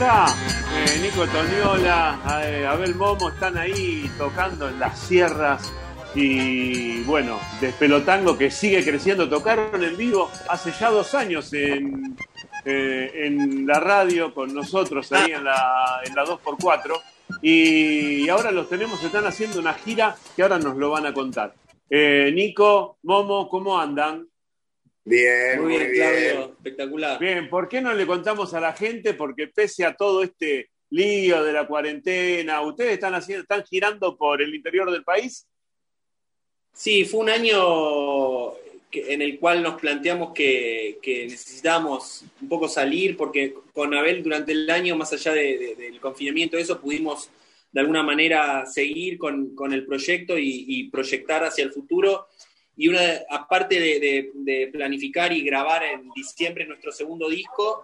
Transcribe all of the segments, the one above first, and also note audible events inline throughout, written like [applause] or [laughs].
está. Eh, Nico Toniola, eh, Abel Momo están ahí tocando en las sierras y bueno, Despelotango que sigue creciendo. Tocaron en vivo hace ya dos años en, eh, en la radio con nosotros ahí en la, en la 2x4 y ahora los tenemos, están haciendo una gira que ahora nos lo van a contar. Nico, Momo, ¿cómo andan? Bien, muy, bien, Claudio, espectacular. Bien, ¿por qué no le contamos a la gente? Porque pese a todo este lío de la cuarentena, ¿ustedes están haciendo, están girando por el interior del país? Sí, fue un año en el cual nos planteamos que, necesitábamos un poco salir, porque con Abel durante el año, más allá del confinamiento, eso pudimos de alguna manera seguir con, el proyecto y proyectar hacia el futuro y una, aparte de, planificar y grabar en diciembre nuestro segundo disco,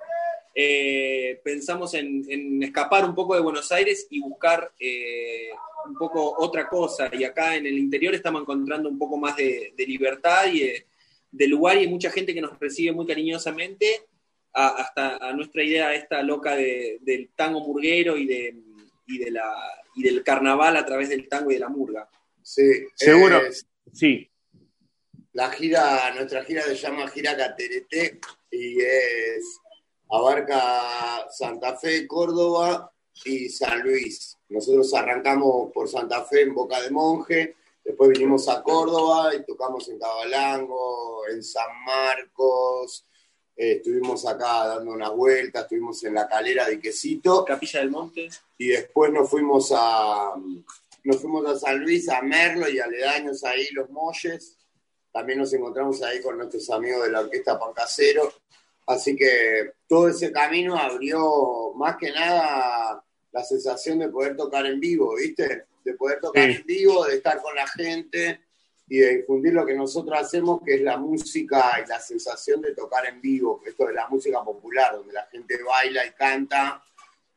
eh, pensamos en, escapar un poco de Buenos Aires y buscar eh, un poco otra cosa. Y acá en el interior estamos encontrando un poco más de, libertad y de, lugar y hay mucha gente que nos recibe muy cariñosamente, hasta a nuestra idea esta loca del tango murguero y, de, de la, y del carnaval a través del tango y de la murga. Sí, seguro. sí, la gira, nuestra gira se llama Gira Caterete y es abarca Santa Fe, Córdoba y San Luis. Nosotros arrancamos por Santa Fe en Boca de Monje, después vinimos a Córdoba y tocamos en Cabalango, en San Marcos, eh, estuvimos acá dando una vuelta, estuvimos en la calera de Quesito. Capilla del Monte. Y después nos fuimos a nos fuimos a San Luis, a Merlo y aledaños ahí, los Molles también nos encontramos ahí con nuestros amigos de la Orquesta Pancasero. Así que todo ese camino abrió más que nada la sensación de poder tocar en vivo, ¿viste? De poder tocar en vivo, de estar con la gente y de difundir lo que nosotros hacemos, que es la música y la sensación de tocar en vivo, esto de la música popular, donde la gente baila y canta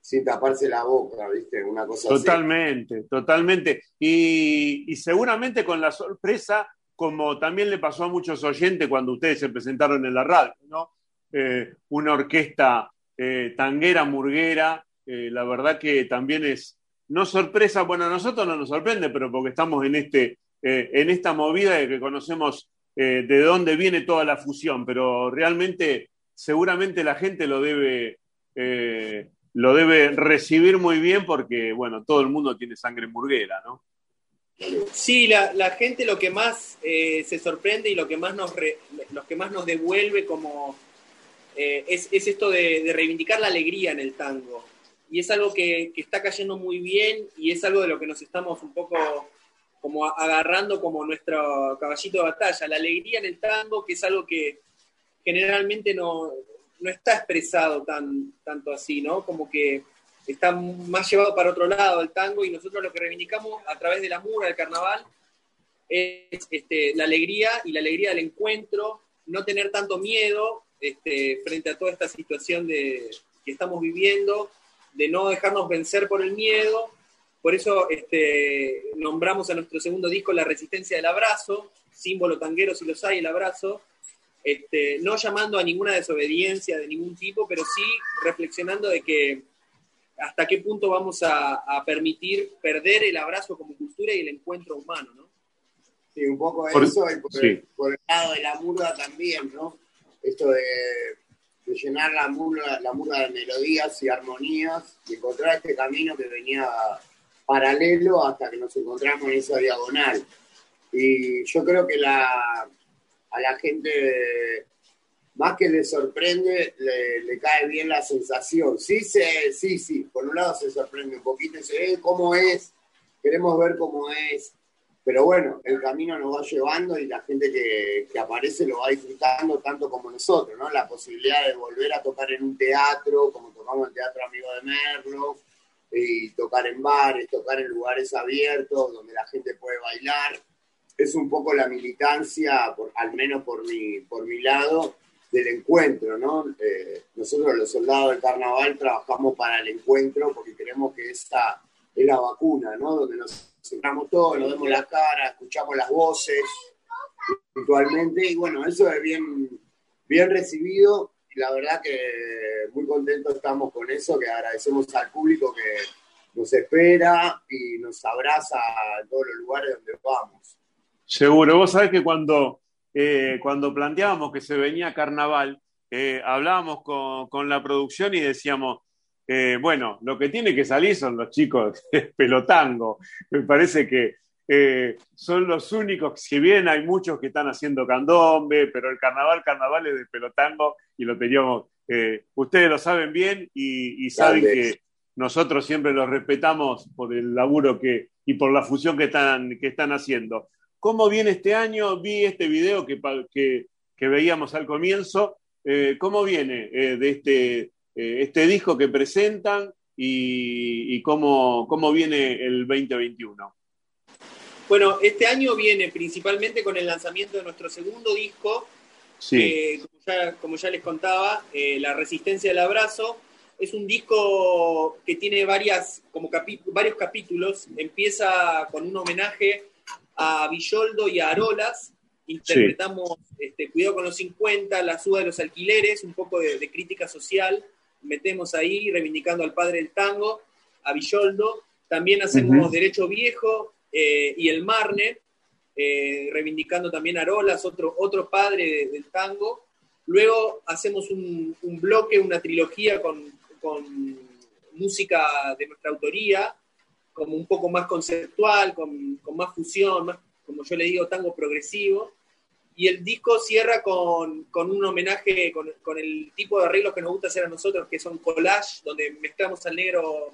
sin taparse la boca, ¿viste? Una cosa totalmente, Totalmente, Y, y seguramente con la sorpresa como también le pasó a muchos oyentes cuando ustedes se presentaron en la radio, ¿no? Eh, una orquesta eh, tanguera, murguera, eh, la verdad que también es, no sorpresa, bueno, a nosotros no nos sorprende, pero porque estamos en, este, en esta movida de que conocemos de dónde viene toda la fusión, pero realmente, seguramente la gente lo debe, lo debe recibir muy bien porque, bueno, todo el mundo tiene sangre murguera, ¿no? Sí, la, gente lo que más eh, se sorprende y lo que más nos, que más nos devuelve como eh, es, esto de, reivindicar la alegría en el tango. Y es algo que, está cayendo muy bien y es algo de lo que nos estamos un poco como agarrando como nuestro caballito de batalla. La alegría en el tango, que es algo que generalmente no, no está expresado tan, tanto así, ¿no? Como que está más llevado para otro lado el tango y nosotros lo que reivindicamos a través de la mura del carnaval es este, la alegría y la alegría del encuentro, no tener tanto miedo este, frente a toda esta situación de, que estamos viviendo, de no dejarnos vencer por el miedo. Por eso este, nombramos a nuestro segundo disco La Resistencia del Abrazo, símbolo tanguero si los hay, el abrazo, este, no llamando a ninguna desobediencia de ningún tipo, pero sí reflexionando de que hasta qué punto vamos a, permitir perder el abrazo como cultura y el encuentro humano, ¿no? Sí, un poco eso y por, el, lado de la murga también, ¿no? Esto de, llenar la murga, la murga de melodías y armonías y encontrar este camino que venía paralelo hasta que nos encontramos en esa diagonal. Y yo creo que la, a la gente más que le sorprende, le, cae bien la sensación. Sí, sí, sí, por un lado se sorprende un poquito dice, eh, ¿cómo es? Queremos ver cómo es. Pero bueno, el camino nos va llevando y la gente que, aparece lo va disfrutando tanto como nosotros, ¿no? La posibilidad de volver a tocar en un teatro, como tocamos en Teatro Amigo de Merlo, y tocar en bares, tocar en lugares abiertos donde la gente puede bailar. Es un poco la militancia, por, al menos por mi, por mi lado, del encuentro, ¿no? Eh, nosotros los soldados del carnaval trabajamos para el encuentro porque creemos que esta es la vacuna, ¿no? Donde nos sentamos todos, nos vemos la cara, escuchamos las voces puntualmente y bueno, eso es bien, bien recibido y la verdad que muy contentos estamos con eso, que agradecemos al público que nos espera y nos abraza en todos los lugares donde vamos. Seguro, vos sabés que cuando, eh, cuando planteábamos que se venía carnaval, eh, hablábamos con, la producción y decíamos, eh, bueno, lo que tiene que salir son los chicos [laughs] de pelotango. Me parece que son los únicos, si bien hay muchos que están haciendo candombe, pero el carnaval, carnaval es de pelotango y lo teníamos, ustedes lo saben bien y, saben que nosotros siempre los respetamos por el laburo que, y por la fusión que están, que están haciendo. ¿Cómo viene este año? Vi este video que, que, veíamos al comienzo. Eh, ¿Cómo viene eh, de este, eh, este disco que presentan y, cómo, cómo viene el 2021? Bueno, este año viene principalmente con el lanzamiento de nuestro segundo disco, sí. como, ya, como, ya, les contaba, La Resistencia del Abrazo. Es un disco que tiene varias, como varios capítulos. Empieza con un homenaje a Villoldo y a Arolas. Interpretamos este, Cuidado con los 50, La suba de los alquileres, un poco de, crítica social. Metemos ahí, reivindicando al padre del tango, a Villoldo. También hacemos Derecho Viejo eh, y El Marne, eh, reivindicando también a Arolas, otro, otro padre del tango. Luego hacemos un, bloque, una trilogía con, con música de nuestra autoría, como un poco más conceptual, con, con más fusión, más, como yo le digo, tango progresivo. Y el disco cierra con, con un homenaje, con, con, el tipo de arreglos que nos gusta hacer a nosotros, que son collage, donde mezclamos al negro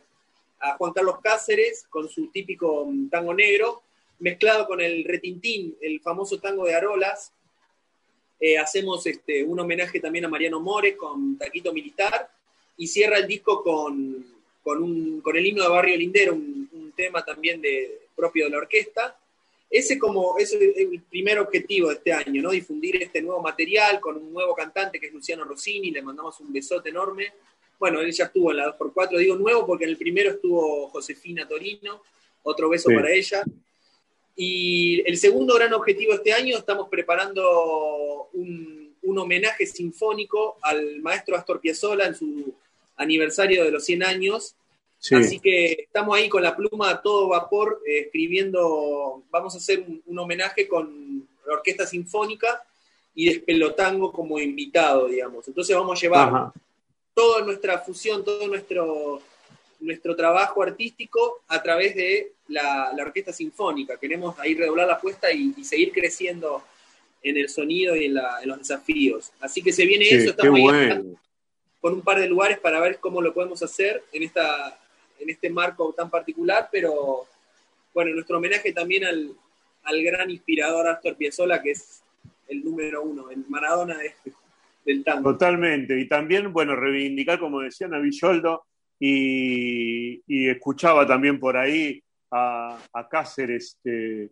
a Juan Carlos Cáceres con su típico tango negro, mezclado con el retintín, el famoso tango de Arolas. Eh, hacemos este, un homenaje también a Mariano Mores con Taquito Militar y cierra el disco con, con, un, con el himno de Barrio Lindero, un, tema también de, propio de la orquesta. Ese como es el primer objetivo de este año, ¿no? Difundir este nuevo material con un nuevo cantante que es Luciano Rossini, le mandamos un besote enorme. Bueno, él ya estuvo en la 2x4, digo nuevo porque en el primero estuvo Josefina Torino, otro beso para ella. Y el segundo gran objetivo de este año, estamos preparando un, un homenaje sinfónico al maestro Astor Piazzolla en su aniversario de los 100 años, Así que estamos ahí con la pluma a todo vapor eh, escribiendo, vamos a hacer un, homenaje con la Orquesta Sinfónica y Despelotango como invitado, digamos. Entonces vamos a llevar toda nuestra fusión, todo nuestro, nuestro trabajo artístico a través de la, Orquesta Sinfónica. Queremos ahí redoblar la apuesta y, seguir creciendo en el sonido y en, los desafíos. Así que se viene eso, estamos ahí con un par de lugares para ver cómo lo podemos hacer en esta en este marco tan particular, pero bueno, nuestro homenaje también al, gran inspirador Astor Piazzolla, que es el número uno, el Maradona del tango. Totalmente, y también, bueno, reivindicar, como decían, a Villoldo, y, escuchaba también por ahí a, Cáceres, que,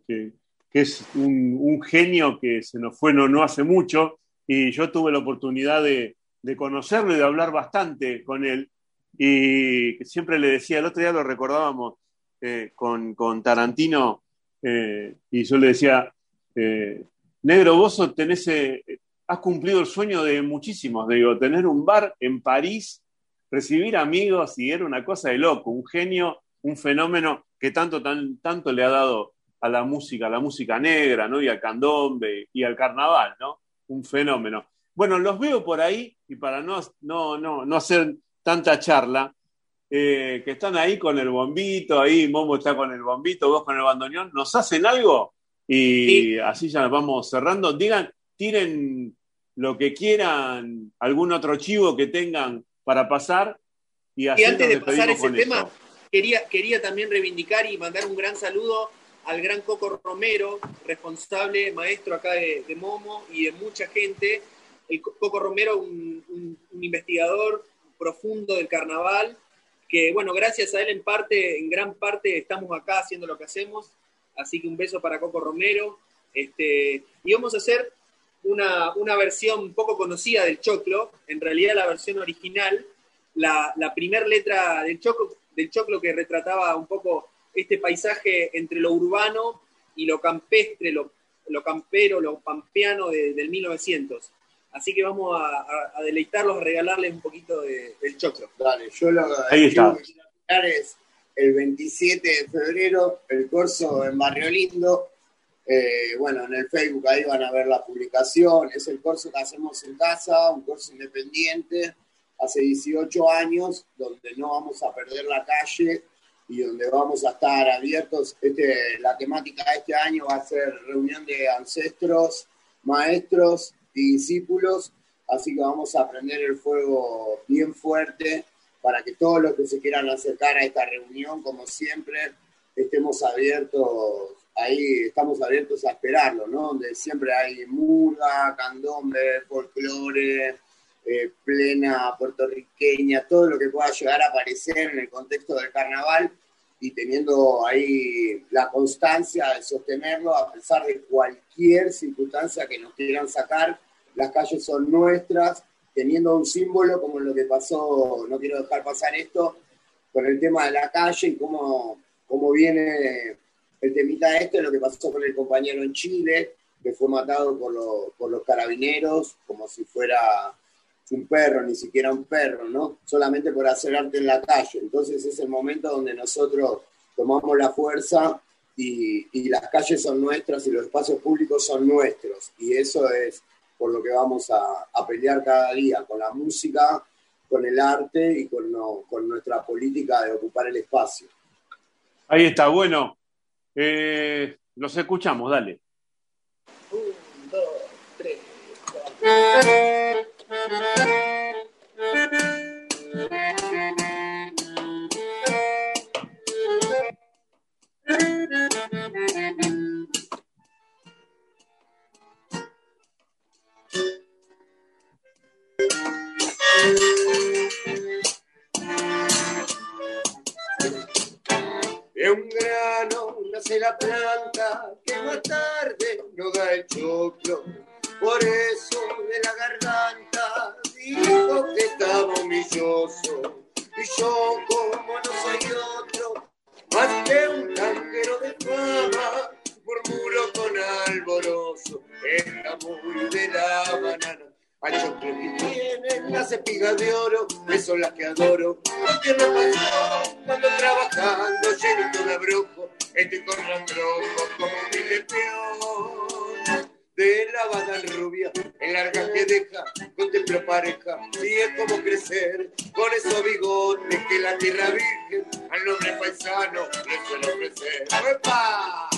es un, genio que se nos fue no, hace mucho, y yo tuve la oportunidad de, de conocerlo y de hablar bastante con él, y siempre le decía, el otro día lo recordábamos eh, con, Tarantino, eh, y yo le decía, eh, Negro, vos tenés, has cumplido el sueño de muchísimos, digo, tener un bar en París, recibir amigos, y era una cosa de loco, un genio, un fenómeno que tanto, tan, tanto le ha dado a la música, a la música negra, ¿no? Y al candombe y al carnaval, ¿no? Un fenómeno. Bueno, los veo por ahí y para no, no, no, no hacer tanta charla, eh, que están ahí con el bombito, ahí Momo está con el bombito, vos con el bandoneón, ¿nos hacen algo? Y así ya nos vamos cerrando. Digan, tiren lo que quieran, algún otro chivo que tengan para pasar. Y, y antes de pasar ese tema, quería, quería también reivindicar y mandar un gran saludo al gran Coco Romero, responsable, maestro acá de, Momo y de mucha gente. El Coco Romero, un investigador profundo del carnaval, que bueno, gracias a él en parte, en gran parte estamos acá haciendo lo que hacemos, así que un beso para Coco Romero, este, y vamos a hacer una, una versión poco conocida del choclo, en realidad la versión original, la, la primera letra del choclo, que retrataba un poco este paisaje entre lo urbano y lo campestre, lo, lo campero, lo pampeano del 1900. Así que vamos a, deleitarlos, a regalarles un poquito del choclo. Dale, yo lo Ahí está. que quiero es el 27 de febrero, el corso en Barrio Lindo. Eh, bueno, en el Facebook ahí van a ver la publicación. Es el corso que hacemos en casa, un corso independiente, hace 18 años, donde no vamos a perder la calle y donde vamos a estar abiertos. Este, la temática de este año va a ser reunión de ancestros, maestros discípulos, así que vamos a aprender el fuego bien fuerte para que todos los que se quieran acercar a esta reunión, como siempre, estemos abiertos, ahí estamos abiertos a esperarlo, ¿no? Donde siempre hay murga, candombe, folclore, eh, plena puertorriqueña, todo lo que pueda llegar a aparecer en el contexto del carnaval y teniendo ahí la constancia de sostenerlo a pesar de cualquier circunstancia que nos quieran sacar. Las calles son nuestras, teniendo un símbolo como lo que pasó, no quiero dejar pasar esto, con el tema de la calle y cómo, cómo viene el temita este, lo que pasó con el compañero en Chile, que fue matado por, por los carabineros, como si fuera un perro, ni siquiera un perro, ¿no? Solamente por hacer arte en la calle. Entonces es el momento donde nosotros tomamos la fuerza y, las calles son nuestras y los espacios públicos son nuestros. Y eso es por lo que vamos a, pelear cada día, con la música, con el arte y con, con nuestra política de ocupar el espacio. Ahí está, bueno. Eh, los escuchamos, dale. Un, dos, tres, cuatro. De un grano nace la planta que más tarde no da el choclo. Por eso Y yo, como no soy otro, más que un tanquero de fama, murmuro con alboroso, era muy de la banana. Al choclo que tienen las espigas de oro, que son las que adoro. Porque me pasó cuando trabajando llenito de abrojo, estoy con como mi peor de la banda rubia, en larga que deja, contemplo pareja, y es como crecer con esos bigotes que la tierra virgen al noble paisano le suele ofrecer. ¡Epa!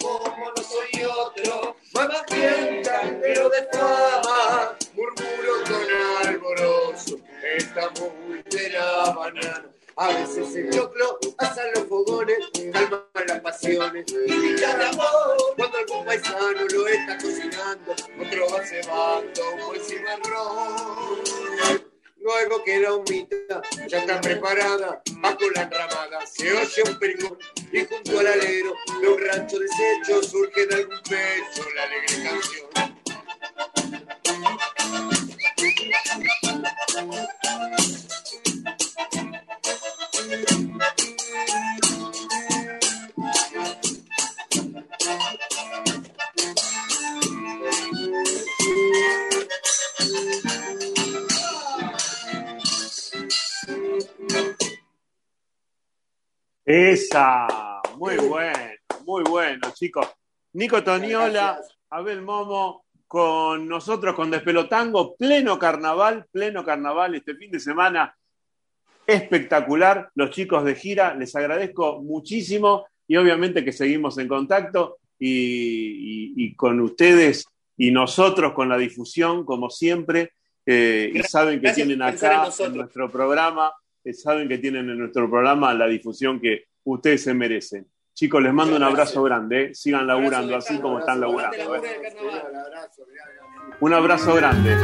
Como no soy otro, mamá fiesta, pero de fama, murmuro con muy de la banana. A veces el choclo asa los fogones, calma las pasiones dicha de amor. Cuando algún paisano lo está cocinando, otro va cebando un buen cimarrón. Luego que la humita ya está preparada, bajo la ramada se oye un alero rancho deshecho surge de algún pecho la alegre canción. Esa, muy bueno, muy bueno, chicos. Nico Toniola, Abel Momo, con nosotros con Despelotango, pleno carnaval, pleno carnaval este fin de semana espectacular. Los chicos de gira, les agradezco muchísimo y obviamente que seguimos en contacto y, con ustedes y nosotros con la difusión, como siempre. Eh, y saben que tienen acá en nuestro programa saben que tienen en nuestro programa la difusión que ustedes se merecen. Chicos, les mando un abrazo grande. Sigan laburando así como están laburando. Un abrazo grande.